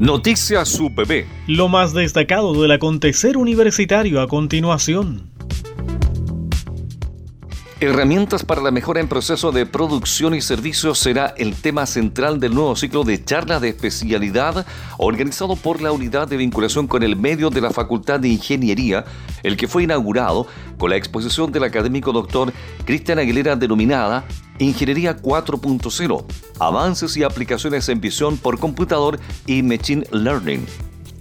Noticias UPB. Lo más destacado del acontecer universitario a continuación. Herramientas para la mejora en proceso de producción y servicios será el tema central del nuevo ciclo de charla de especialidad organizado por la Unidad de Vinculación con el Medio de la Facultad de Ingeniería, el que fue inaugurado con la exposición del académico doctor Cristian Aguilera denominada Ingeniería 4.0, avances y aplicaciones en visión por computador y machine learning.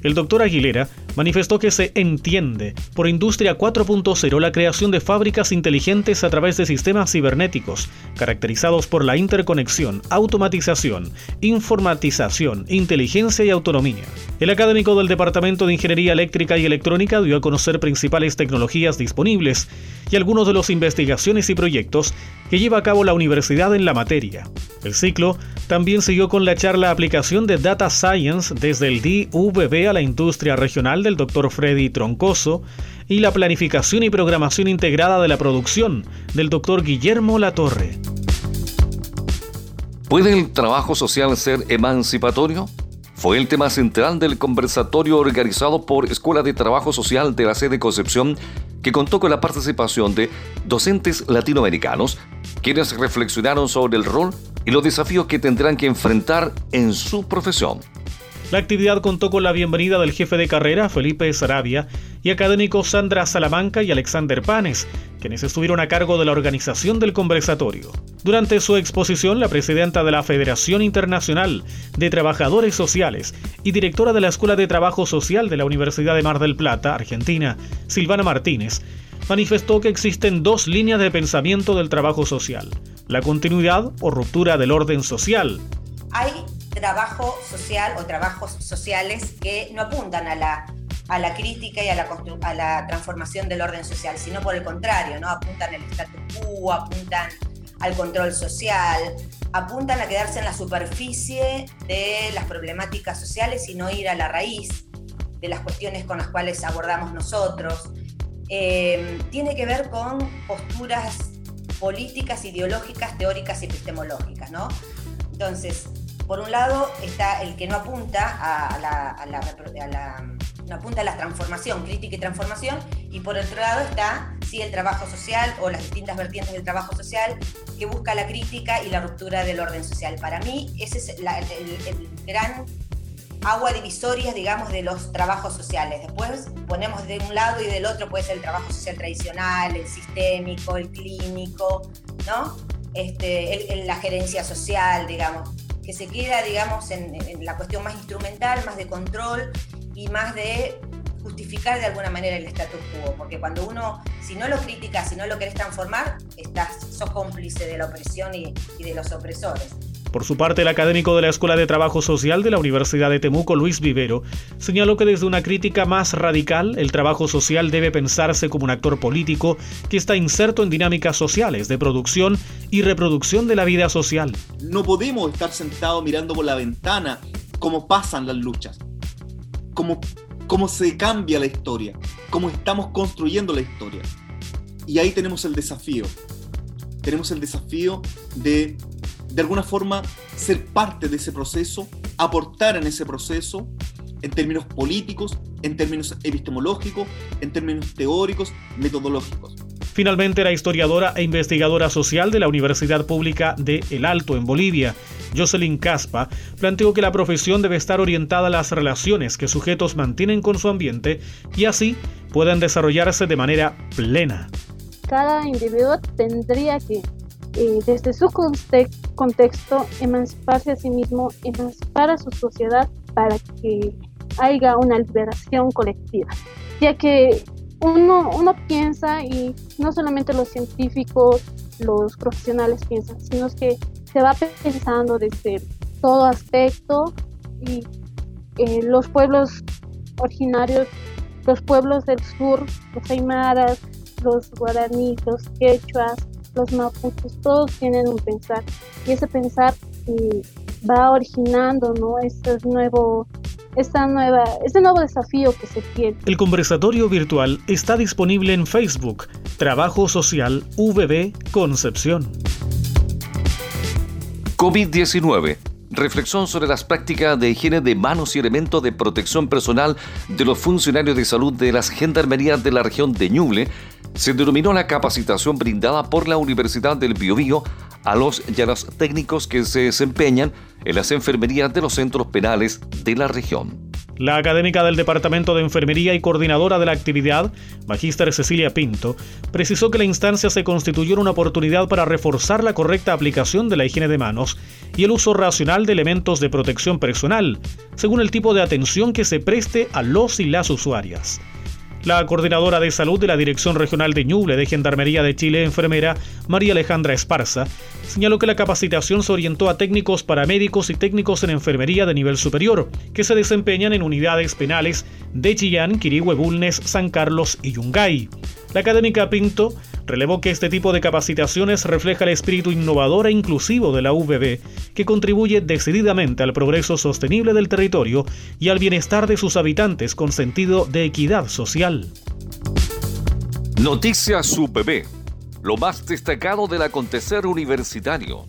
El doctor Aguilera manifestó que se entiende por Industria 4.0 la creación de fábricas inteligentes a través de sistemas cibernéticos, caracterizados por la interconexión, automatización, informatización, inteligencia y autonomía. El académico del Departamento de Ingeniería Eléctrica y Electrónica dio a conocer principales tecnologías disponibles y algunos de los investigaciones y proyectos que lleva a cabo la universidad en la materia. El ciclo también siguió con la charla Aplicación de Data Science desde el DVB a la industria regional del Dr. Freddy Troncoso y la planificación y programación integrada de la producción del Dr. Guillermo Latorre. ¿Puede el trabajo social ser emancipatorio? Fue el tema central del conversatorio organizado por Escuela de Trabajo Social de la sede Concepción, que contó con la participación de docentes latinoamericanos, quienes reflexionaron sobre el rol y los desafíos que tendrán que enfrentar en su profesión. La actividad contó con la bienvenida del jefe de carrera, Felipe Sarabia, y académicos Sandra Salamanca y Alexander Panes, quienes estuvieron a cargo de la organización del conversatorio. Durante su exposición, la presidenta de la Federación Internacional de Trabajadores Sociales y directora de la Escuela de Trabajo Social de la Universidad de Mar del Plata, Argentina, Silvana Martínez, manifestó que existen dos líneas de pensamiento del trabajo social, la continuidad o ruptura del orden social. Hay trabajo social o trabajos sociales que no apuntan a la, a la crítica y a la, a la transformación del orden social, sino por el contrario, ¿no? apuntan al status quo, apuntan al control social, apuntan a quedarse en la superficie de las problemáticas sociales y no ir a la raíz de las cuestiones con las cuales abordamos nosotros. Eh, tiene que ver con posturas políticas, ideológicas, teóricas y epistemológicas, ¿no? Entonces, por un lado está el que no apunta a la, no apunta a la transformación, crítica y transformación, y por otro lado está sí el trabajo social o las distintas vertientes del trabajo social que busca la crítica y la ruptura del orden social. Para mí ese es el, el gran agua divisoria, digamos, de los trabajos sociales. Después ponemos de un lado y del otro puede ser el trabajo social tradicional, el sistémico, el clínico, ¿no? Este, la gerencia social, digamos que se queda, digamos, en, la cuestión más instrumental, más de control y más de justificar de alguna manera el status quo, porque cuando uno, si no lo criticas, si no lo querés transformar, estás, sos cómplice de la opresión y, y de los opresores. Por su parte, el académico de la Escuela de Trabajo Social de la Universidad de Temuco, Luis Vivero, señaló que desde una crítica más radical, el trabajo social debe pensarse como un actor político que está inserto en dinámicas sociales de producción y reproducción de la vida social. No podemos estar sentados mirando por la ventana cómo pasan las luchas, cómo, cómo se cambia la historia, cómo estamos construyendo la historia. Y ahí tenemos el desafío. Tenemos el desafío de de alguna forma ser parte de ese proceso, aportar en ese proceso en términos políticos, en términos epistemológicos, en términos teóricos, metodológicos. Finalmente, la historiadora e investigadora social de la Universidad Pública de El Alto en Bolivia, Jocelyn Caspa, planteó que la profesión debe estar orientada a las relaciones que sujetos mantienen con su ambiente y así puedan desarrollarse de manera plena. Cada individuo tendría que eh, desde su contexto, emanciparse a sí mismo, emancipar a su sociedad para que haya una liberación colectiva. Ya que uno, uno piensa, y no solamente los científicos, los profesionales piensan, sino que se va pensando desde todo aspecto y eh, los pueblos originarios, los pueblos del sur, los aymaras, los guaraníes, los quechuas, los mapuches, todos tienen un pensar y ese pensar eh, va originando ¿no? este nuevo esta nueva, este nuevo desafío que se tiene. El conversatorio virtual está disponible en Facebook, Trabajo Social VB Concepción. COVID-19 reflexión sobre las prácticas de higiene de manos y elementos de protección personal de los funcionarios de salud de las gendarmerías de la región de Ñuble, se denominó la capacitación brindada por la Universidad del Biobío a los y a los técnicos que se desempeñan en las enfermerías de los centros penales de la región. La académica del Departamento de Enfermería y coordinadora de la actividad, Magíster Cecilia Pinto, precisó que la instancia se constituyó en una oportunidad para reforzar la correcta aplicación de la higiene de manos y el uso racional de elementos de protección personal, según el tipo de atención que se preste a los y las usuarias. La coordinadora de salud de la Dirección Regional de Ñuble de Gendarmería de Chile, enfermera María Alejandra Esparza, señaló que la capacitación se orientó a técnicos paramédicos y técnicos en enfermería de nivel superior, que se desempeñan en unidades penales de Chillán, Quirihue, Bulnes, San Carlos y Yungay. La académica Pinto relevó que este tipo de capacitaciones refleja el espíritu innovador e inclusivo de la UBB, que contribuye decididamente al progreso sostenible del territorio y al bienestar de sus habitantes con sentido de equidad social. Noticias UBB, lo más destacado del acontecer universitario.